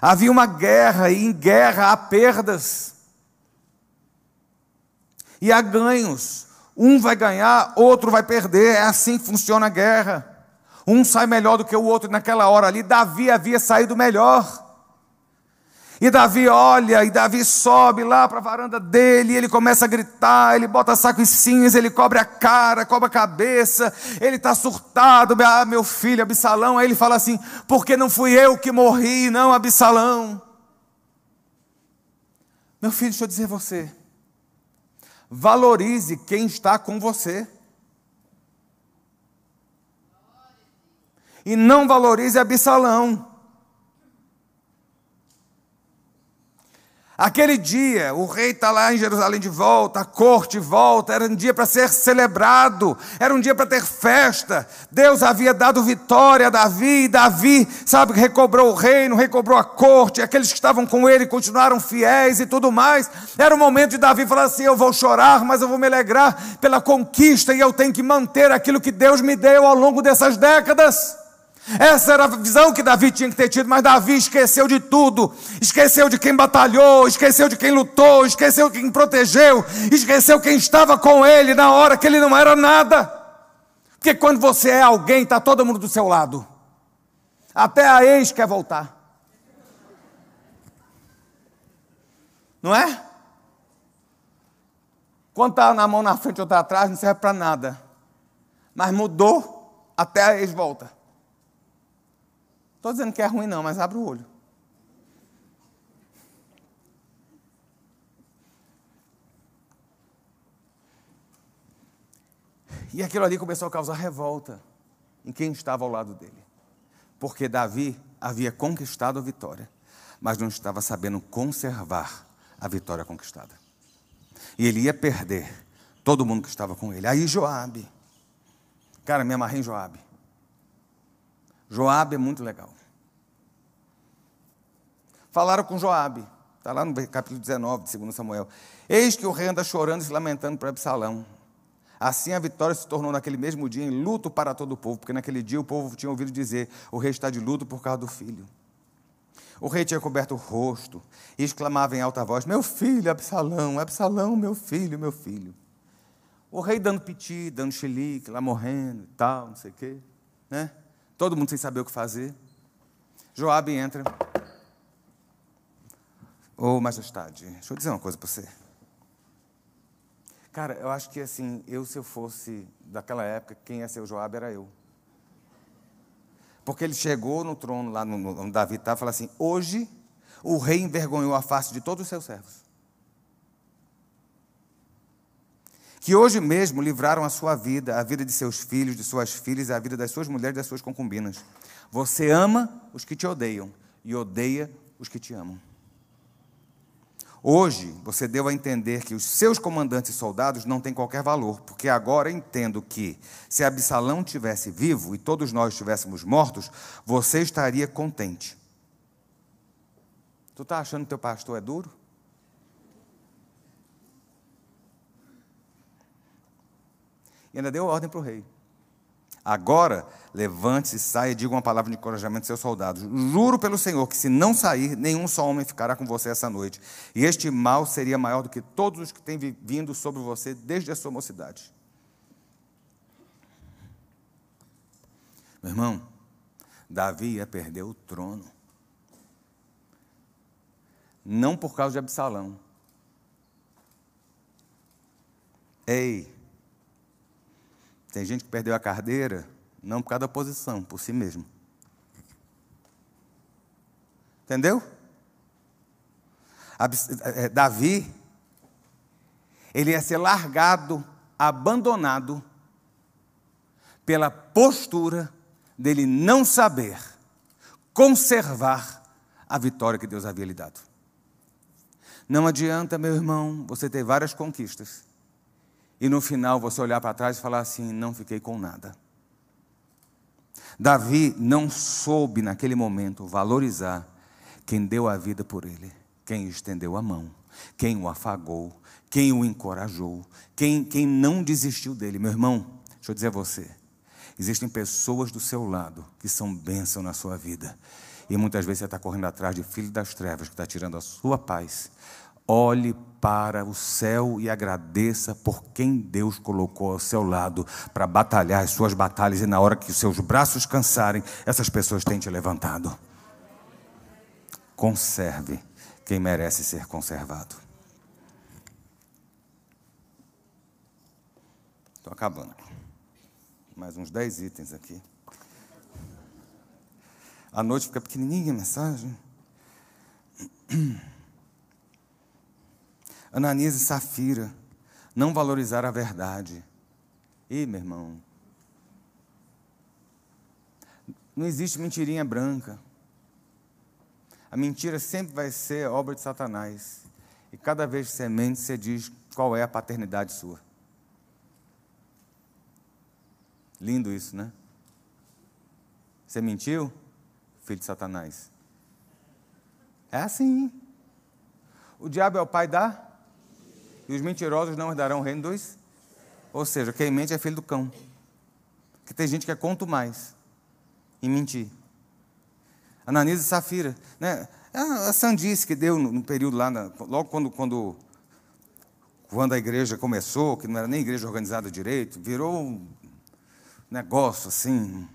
Havia uma guerra, e em guerra há perdas. E há ganhos. Um vai ganhar, outro vai perder. É assim que funciona a guerra. Um sai melhor do que o outro naquela hora ali. Davi havia saído melhor. E Davi olha, e Davi sobe lá para a varanda dele, e ele começa a gritar, ele bota saco e cinza, ele cobre a cara, cobre a cabeça, ele está surtado, ah, meu filho, Absalão. Aí ele fala assim: porque não fui eu que morri, não Absalão. Meu filho, deixa eu dizer você, Valorize quem está com você. E não valorize Absalão. Aquele dia, o rei está lá em Jerusalém de volta, a corte volta, era um dia para ser celebrado, era um dia para ter festa. Deus havia dado vitória a Davi, e Davi, sabe, recobrou o reino, recobrou a corte, aqueles que estavam com ele continuaram fiéis e tudo mais. Era o momento de Davi falar assim: Eu vou chorar, mas eu vou me alegrar pela conquista e eu tenho que manter aquilo que Deus me deu ao longo dessas décadas. Essa era a visão que Davi tinha que ter tido, mas Davi esqueceu de tudo. Esqueceu de quem batalhou, esqueceu de quem lutou, esqueceu quem protegeu, esqueceu quem estava com ele na hora que ele não era nada. Porque quando você é alguém, está todo mundo do seu lado. Até a ex quer voltar. Não é? Quando está na mão na frente ou está atrás, não serve para nada. Mas mudou, até a ex volta. Estou dizendo que é ruim, não, mas abre o olho. E aquilo ali começou a causar revolta em quem estava ao lado dele. Porque Davi havia conquistado a vitória, mas não estava sabendo conservar a vitória conquistada. E ele ia perder todo mundo que estava com ele. Aí Joabe. Cara, me amarrei em Joabe. Joabe é muito legal. Falaram com Joabe. Está lá no capítulo 19 de 2 Samuel. Eis que o rei anda chorando e se lamentando para Absalão. Assim a vitória se tornou naquele mesmo dia em luto para todo o povo, porque naquele dia o povo tinha ouvido dizer: o rei está de luto por causa do filho. O rei tinha coberto o rosto e exclamava em alta voz: Meu filho, Absalão, Absalão, meu filho, meu filho. O rei dando piti, dando xilique, lá morrendo e tal, não sei o quê. Né? Todo mundo sem saber o que fazer. Joabe entra. Ô, oh, majestade, deixa eu dizer uma coisa para você. Cara, eu acho que assim, eu se eu fosse daquela época, quem ia ser o Joabe era eu. Porque ele chegou no trono lá no, no Davi estava e falou assim: hoje o rei envergonhou a face de todos os seus servos. Que hoje mesmo livraram a sua vida, a vida de seus filhos, de suas filhas, a vida das suas mulheres das suas concubinas. Você ama os que te odeiam e odeia os que te amam. Hoje, você deu a entender que os seus comandantes e soldados não têm qualquer valor, porque agora entendo que, se Absalão tivesse vivo e todos nós estivéssemos mortos, você estaria contente. Tu está achando que teu pastor é duro? E ainda deu ordem para o rei. Agora, levante-se, saia e diga uma palavra de encorajamento aos seus soldados. Juro pelo Senhor que, se não sair, nenhum só homem ficará com você essa noite. E este mal seria maior do que todos os que têm vindo sobre você desde a sua mocidade. Meu irmão, Davi ia perder o trono. Não por causa de Absalão. Ei, tem gente que perdeu a carteira não por causa da posição, por si mesmo. Entendeu? É, é, Davi, ele ia ser largado, abandonado, pela postura dele não saber conservar a vitória que Deus havia lhe dado. Não adianta, meu irmão, você ter várias conquistas e no final você olhar para trás e falar assim: não fiquei com nada. Davi não soube naquele momento valorizar quem deu a vida por ele, quem estendeu a mão, quem o afagou, quem o encorajou, quem, quem não desistiu dele. Meu irmão, deixa eu dizer a você: existem pessoas do seu lado que são bênção na sua vida. E muitas vezes você está correndo atrás de filho das trevas que está tirando a sua paz Olhe para o céu e agradeça por quem Deus colocou ao seu lado para batalhar as suas batalhas e na hora que os seus braços cansarem, essas pessoas têm te levantado. Conserve quem merece ser conservado. Estou acabando. Mais uns dez itens aqui. A noite fica pequenininha a mensagem. Ananias e Safira não valorizaram a verdade. Ih, meu irmão, não existe mentirinha branca. A mentira sempre vai ser obra de Satanás. E cada vez que você mente, você diz qual é a paternidade sua. Lindo isso, né? Você mentiu? Filho de Satanás. É assim. O diabo é o pai da e os mentirosos não herdarão o reino dos. Ou seja, quem mente é filho do cão. Que tem gente que é conto mais em mentir. Ananias e Safira. Né? É a sandice que deu no período lá, logo quando, quando, quando a igreja começou, que não era nem igreja organizada direito, virou um negócio assim.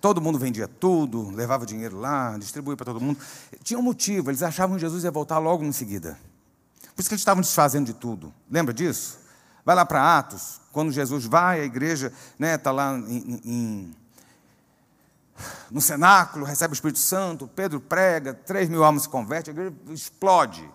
Todo mundo vendia tudo, levava dinheiro lá, distribuía para todo mundo. Tinha um motivo, eles achavam que Jesus ia voltar logo em seguida. Por isso que eles estavam desfazendo de tudo. Lembra disso? Vai lá para Atos, quando Jesus vai, a igreja está né, tá lá em, em, no cenáculo, recebe o Espírito Santo, Pedro prega, três mil almas se convertem, a igreja explode.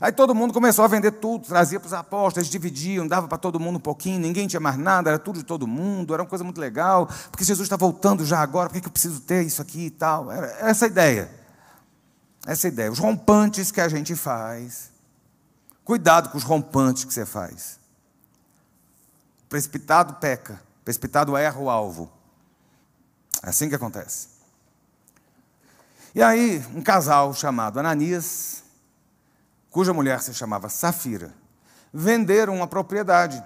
Aí todo mundo começou a vender tudo, trazia para os apóstolos, eles dividiam, dava para todo mundo um pouquinho, ninguém tinha mais nada, era tudo de todo mundo, era uma coisa muito legal, porque Jesus está voltando já agora, por que eu preciso ter isso aqui e tal? Era essa a ideia. Essa a ideia. Os rompantes que a gente faz. Cuidado com os rompantes que você faz. O precipitado peca, o precipitado erra o alvo. É assim que acontece. E aí, um casal chamado Ananias, cuja mulher se chamava Safira, venderam uma propriedade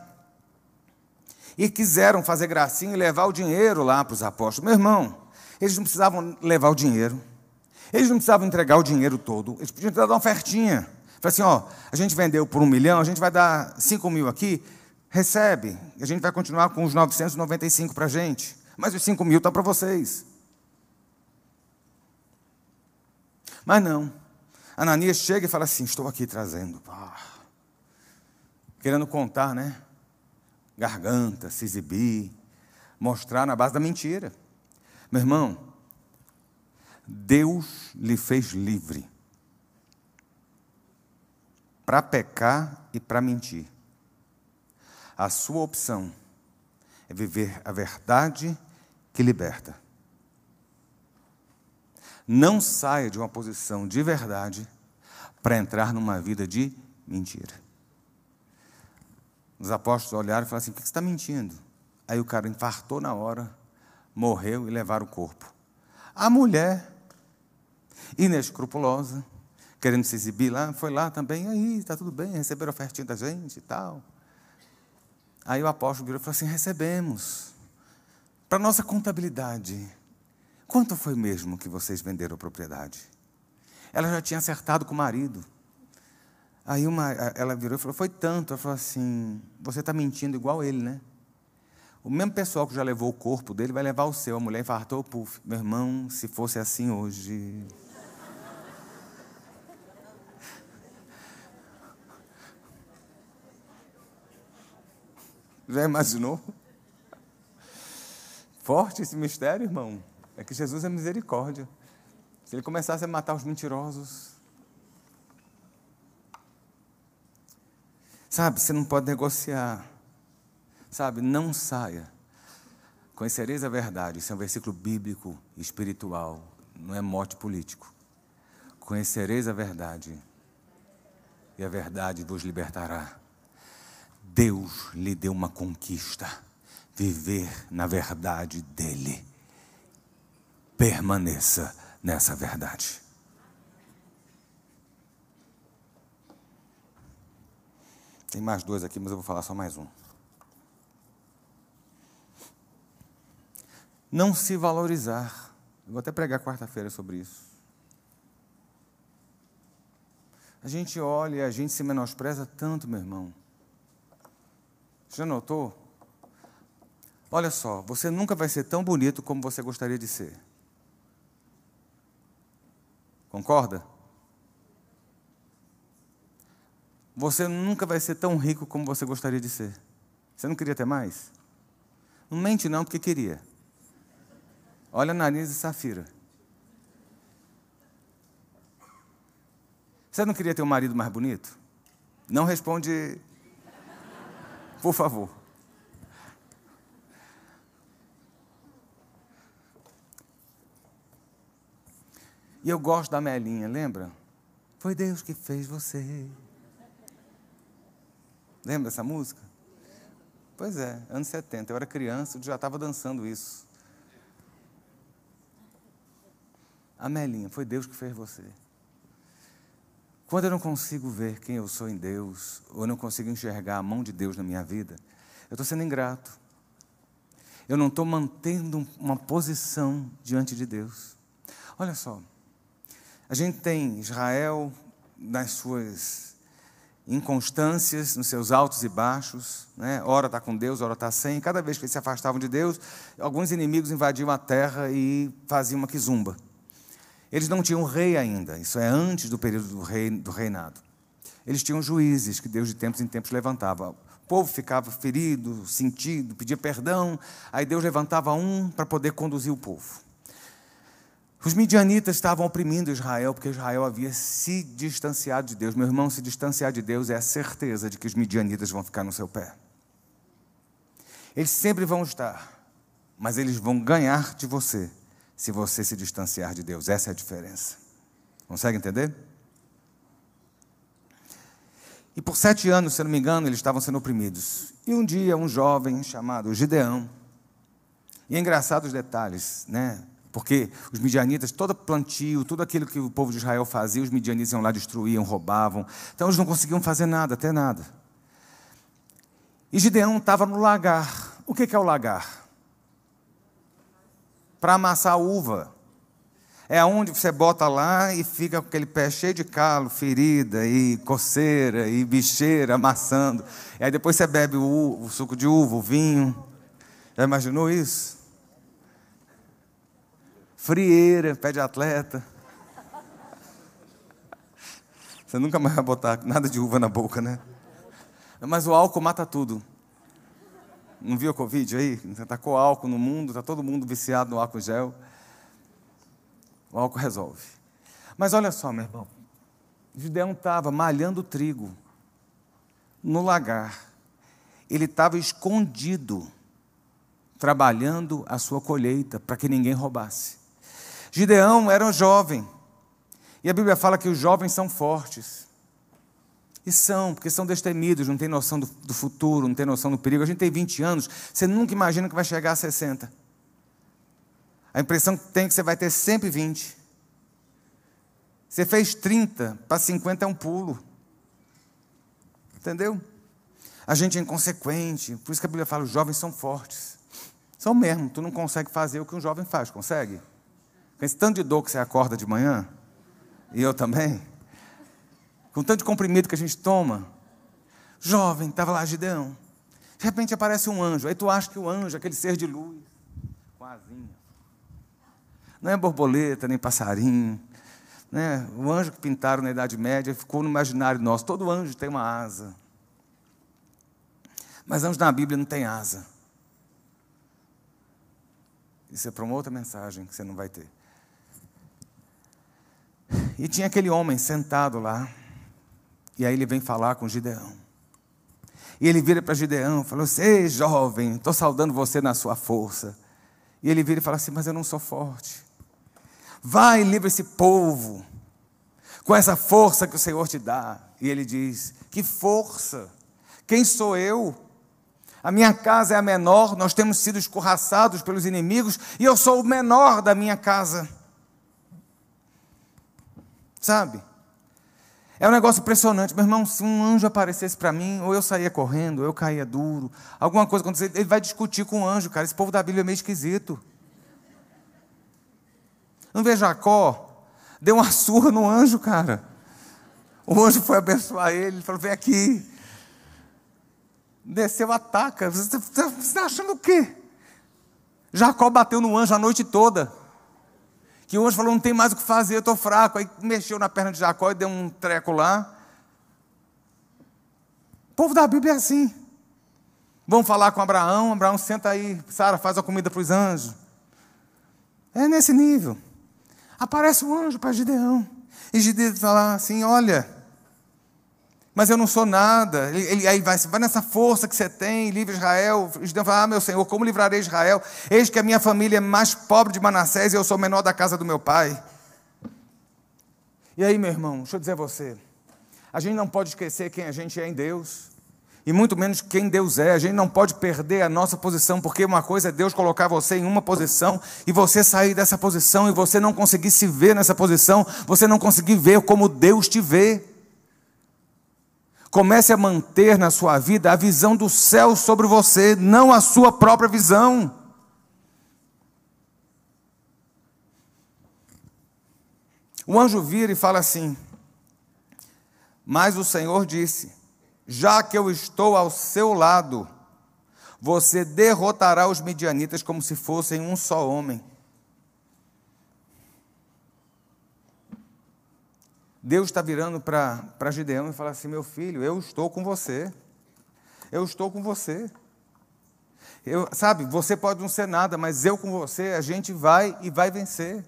e quiseram fazer gracinha e levar o dinheiro lá para os apóstolos. Meu irmão, eles não precisavam levar o dinheiro, eles não precisavam entregar o dinheiro todo, eles podiam dado uma ofertinha. Falei assim: ó, a gente vendeu por um milhão, a gente vai dar cinco mil aqui, recebe, a gente vai continuar com os 995 para a gente, mas os cinco mil está para vocês. Mas não. Ananias chega e fala assim: Estou aqui trazendo. Ah, querendo contar, né? Garganta, se exibir, mostrar na base da mentira. Meu irmão, Deus lhe fez livre para pecar e para mentir. A sua opção é viver a verdade que liberta. Não saia de uma posição de verdade para entrar numa vida de mentira. Os apóstolos olharam e falaram assim: por que você está mentindo? Aí o cara infartou na hora, morreu e levaram o corpo. A mulher, inescrupulosa, querendo se exibir lá, foi lá também, aí, está tudo bem, receberam a ofertinha da gente e tal. Aí o apóstolo virou e falou assim: recebemos. Para nossa contabilidade, Quanto foi mesmo que vocês venderam a propriedade? Ela já tinha acertado com o marido. Aí uma, ela virou e falou: Foi tanto. Ela falou assim: Você está mentindo igual ele, né? O mesmo pessoal que já levou o corpo dele vai levar o seu. A mulher infartou o puff. Meu irmão, se fosse assim hoje. Já imaginou? Forte esse mistério, irmão. É que Jesus é misericórdia. Se ele começasse a matar os mentirosos. Sabe, você não pode negociar. Sabe, não saia. Conhecereis a verdade. Isso é um versículo bíblico, espiritual, não é mote político. Conhecereis a verdade, e a verdade vos libertará. Deus lhe deu uma conquista: viver na verdade dEle permaneça nessa verdade. Tem mais dois aqui, mas eu vou falar só mais um. Não se valorizar. Eu vou até pregar quarta-feira sobre isso. A gente olha e a gente se menospreza tanto, meu irmão. Já notou? Olha só, você nunca vai ser tão bonito como você gostaria de ser. Concorda? Você nunca vai ser tão rico como você gostaria de ser. Você não queria ter mais? Não mente não, porque queria. Olha nariz e Safira. Você não queria ter um marido mais bonito? Não responde, por favor. E eu gosto da Melinha, lembra? Foi Deus que fez você. Lembra dessa música? Pois é, anos 70. Eu era criança, eu já estava dançando isso. A Melinha, foi Deus que fez você. Quando eu não consigo ver quem eu sou em Deus, ou não consigo enxergar a mão de Deus na minha vida, eu estou sendo ingrato. Eu não estou mantendo uma posição diante de Deus. Olha só, a gente tem Israel nas suas inconstâncias, nos seus altos e baixos, né? ora está com Deus, ora está sem. Cada vez que eles se afastavam de Deus, alguns inimigos invadiam a terra e faziam uma quizumba. Eles não tinham rei ainda, isso é antes do período do, rei, do reinado. Eles tinham juízes que Deus de tempos em tempos levantava. O povo ficava ferido, sentido, pedia perdão, aí Deus levantava um para poder conduzir o povo. Os midianitas estavam oprimindo Israel porque Israel havia se distanciado de Deus. Meu irmão, se distanciar de Deus é a certeza de que os midianitas vão ficar no seu pé. Eles sempre vão estar, mas eles vão ganhar de você se você se distanciar de Deus. Essa é a diferença. Consegue entender? E por sete anos, se não me engano, eles estavam sendo oprimidos. E um dia, um jovem chamado Gideão, e é engraçado os detalhes, né? Porque os midianitas, todo plantio, tudo aquilo que o povo de Israel fazia, os midianitas iam lá, destruíam, roubavam. Então eles não conseguiam fazer nada, até nada. E Gideão estava no lagar. O que é o lagar? Para amassar uva. É onde você bota lá e fica com aquele pé cheio de calo, ferida e coceira e bicheira amassando. E aí depois você bebe o, o suco de uva, o vinho. Já imaginou isso? frieira, pé de atleta. Você nunca mais vai botar nada de uva na boca, né? Mas o álcool mata tudo. Não viu a Covid aí? Tacou álcool no mundo, está todo mundo viciado no álcool gel. O álcool resolve. Mas olha só, meu irmão. Gideão estava malhando trigo no lagar. Ele estava escondido, trabalhando a sua colheita para que ninguém roubasse. Gideão era um jovem. E a Bíblia fala que os jovens são fortes. E são, porque são destemidos, não tem noção do, do, futuro, não tem noção do perigo. A gente tem 20 anos, você nunca imagina que vai chegar a 60. A impressão que tem é que você vai ter sempre 20. Você fez 30, para 50 é um pulo. Entendeu? A gente é inconsequente, por isso que a Bíblia fala: os jovens são fortes. São mesmo, tu não consegue fazer o que um jovem faz, consegue? Com esse tanto de dor que você acorda de manhã, e eu também, com tanto comprimido que a gente toma, jovem, estava lá Gideão, de repente aparece um anjo, aí tu acha que o anjo, aquele ser de luz, com asinha, não é borboleta, nem passarinho, né? o anjo que pintaram na Idade Média ficou no imaginário nosso, todo anjo tem uma asa, mas anjo na Bíblia não tem asa, isso é para uma outra mensagem que você não vai ter. E tinha aquele homem sentado lá. E aí ele vem falar com Gideão. E ele vira para Gideão e assim: Ei, jovem, estou saudando você na sua força. E ele vira e fala assim: Mas eu não sou forte. Vai livra esse povo com essa força que o Senhor te dá. E ele diz: Que força? Quem sou eu? A minha casa é a menor, nós temos sido escorraçados pelos inimigos e eu sou o menor da minha casa. Sabe? É um negócio impressionante. Meu irmão, se um anjo aparecesse para mim, ou eu saía correndo, ou eu caía duro, alguma coisa acontecer, ele vai discutir com o anjo, cara. Esse povo da Bíblia é meio esquisito. Não vê Jacó? Deu uma surra no anjo, cara. O anjo foi abençoar ele, ele falou: vem aqui. Desceu, ataca. Você está achando o quê? Jacó bateu no anjo a noite toda que hoje falou: não tem mais o que fazer, eu estou fraco. Aí mexeu na perna de Jacó e deu um treco lá. O povo da Bíblia é assim. Vão falar com Abraão, Abraão senta aí, Sara faz a comida para os anjos. É nesse nível. Aparece um anjo para Gideão. E Gideão fala assim: olha, mas eu não sou nada. Ele, ele, aí vai, vai nessa força que você tem, livre Israel. Deus fala, ah, meu Senhor, como livrarei Israel? Eis que a minha família é mais pobre de Manassés e eu sou menor da casa do meu pai. E aí, meu irmão, deixa eu dizer a você, a gente não pode esquecer quem a gente é em Deus. E muito menos quem Deus é. A gente não pode perder a nossa posição, porque uma coisa é Deus colocar você em uma posição e você sair dessa posição e você não conseguir se ver nessa posição, você não conseguir ver como Deus te vê. Comece a manter na sua vida a visão do céu sobre você, não a sua própria visão. O anjo vira e fala assim: Mas o Senhor disse: Já que eu estou ao seu lado, você derrotará os midianitas como se fossem um só homem. Deus está virando para Gideão e fala assim: meu filho, eu estou com você. Eu estou com você. Eu, sabe, você pode não ser nada, mas eu com você, a gente vai e vai vencer.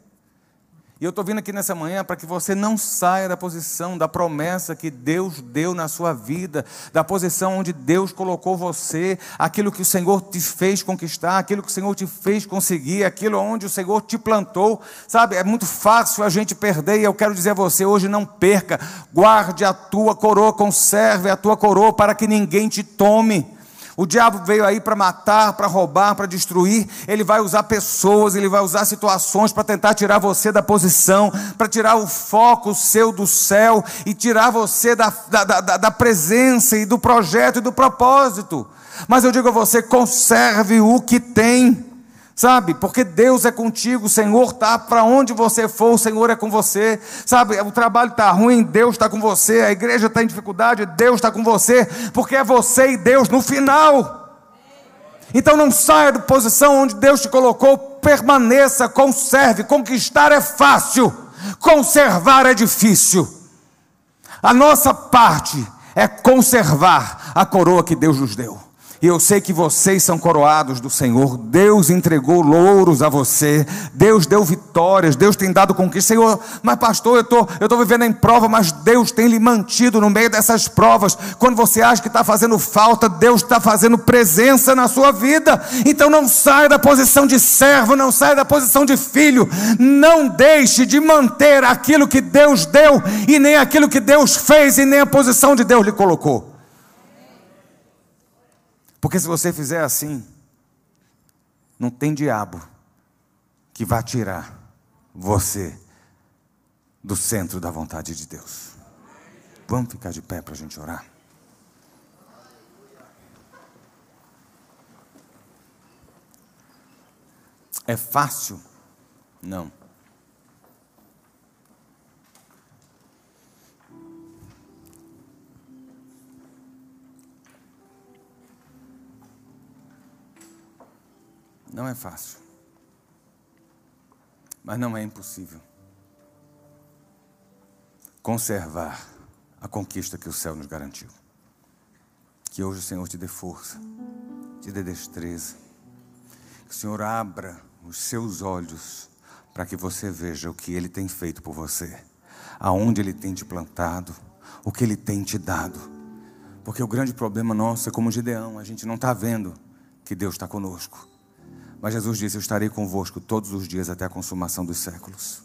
E eu estou vindo aqui nessa manhã para que você não saia da posição, da promessa que Deus deu na sua vida, da posição onde Deus colocou você, aquilo que o Senhor te fez conquistar, aquilo que o Senhor te fez conseguir, aquilo onde o Senhor te plantou. Sabe, é muito fácil a gente perder, e eu quero dizer a você hoje: não perca, guarde a tua coroa, conserve a tua coroa para que ninguém te tome. O diabo veio aí para matar, para roubar, para destruir. Ele vai usar pessoas, ele vai usar situações para tentar tirar você da posição, para tirar o foco seu do céu e tirar você da, da, da, da presença e do projeto e do propósito. Mas eu digo a você: conserve o que tem. Sabe, porque Deus é contigo, o Senhor está para onde você for, o Senhor é com você. Sabe, o trabalho está ruim, Deus está com você. A igreja está em dificuldade, Deus está com você, porque é você e Deus no final. Então não saia da posição onde Deus te colocou, permaneça, conserve. Conquistar é fácil, conservar é difícil. A nossa parte é conservar a coroa que Deus nos deu. E eu sei que vocês são coroados do Senhor. Deus entregou louros a você. Deus deu vitórias. Deus tem dado conquista. Senhor, mas pastor, eu tô, estou vivendo em prova, mas Deus tem lhe mantido no meio dessas provas. Quando você acha que está fazendo falta, Deus está fazendo presença na sua vida. Então não saia da posição de servo, não saia da posição de filho. Não deixe de manter aquilo que Deus deu, e nem aquilo que Deus fez, e nem a posição de Deus lhe colocou. Porque se você fizer assim, não tem diabo que vá tirar você do centro da vontade de Deus. Vamos ficar de pé para a gente orar. É fácil? Não. Não é fácil. Mas não é impossível. Conservar a conquista que o céu nos garantiu. Que hoje o Senhor te dê força, te dê destreza. Que o Senhor abra os seus olhos para que você veja o que Ele tem feito por você, aonde Ele tem te plantado, o que Ele tem te dado. Porque o grande problema nosso é como Gideão, a gente não está vendo que Deus está conosco. Mas Jesus disse: Eu estarei convosco todos os dias até a consumação dos séculos.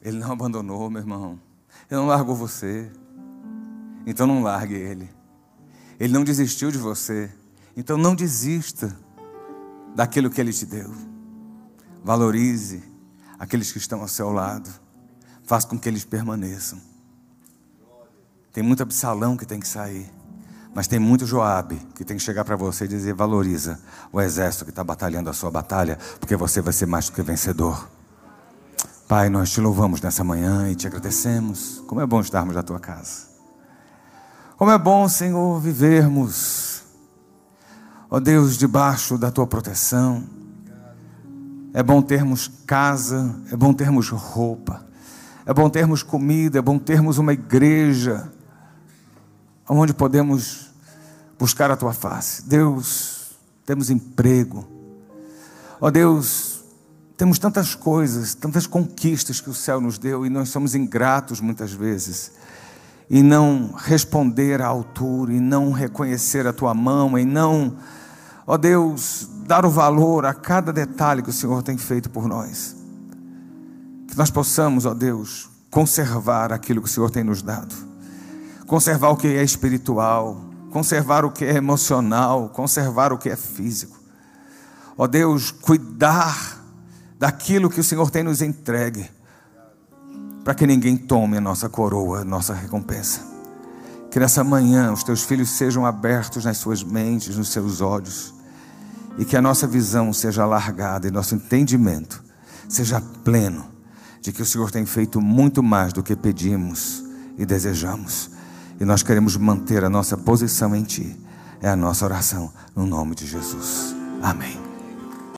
Ele não abandonou, meu irmão. Ele não largou você. Então não largue ele. Ele não desistiu de você. Então não desista daquilo que ele te deu. Valorize aqueles que estão ao seu lado. Faça com que eles permaneçam. Tem muito Absalão que tem que sair. Mas tem muito Joabe que tem que chegar para você e dizer: valoriza o exército que está batalhando a sua batalha, porque você vai ser mais do que vencedor. Pai, nós te louvamos nessa manhã e te agradecemos. Como é bom estarmos na tua casa. Como é bom, Senhor, vivermos, ó Deus, debaixo da tua proteção. É bom termos casa, é bom termos roupa, é bom termos comida, é bom termos uma igreja onde podemos buscar a tua face. Deus, temos emprego. Ó oh, Deus, temos tantas coisas, tantas conquistas que o céu nos deu e nós somos ingratos muitas vezes. E não responder à altura, e não reconhecer a tua mão, e não, ó oh Deus, dar o valor a cada detalhe que o Senhor tem feito por nós. Que nós possamos, ó Deus, conservar aquilo que o Senhor tem nos dado conservar o que é espiritual, conservar o que é emocional, conservar o que é físico. Ó Deus, cuidar daquilo que o Senhor tem nos entregue, para que ninguém tome a nossa coroa, a nossa recompensa. Que nessa manhã os teus filhos sejam abertos nas suas mentes, nos seus olhos, e que a nossa visão seja alargada e nosso entendimento seja pleno de que o Senhor tem feito muito mais do que pedimos e desejamos. E nós queremos manter a nossa posição em Ti. É a nossa oração, no nome de Jesus. Amém.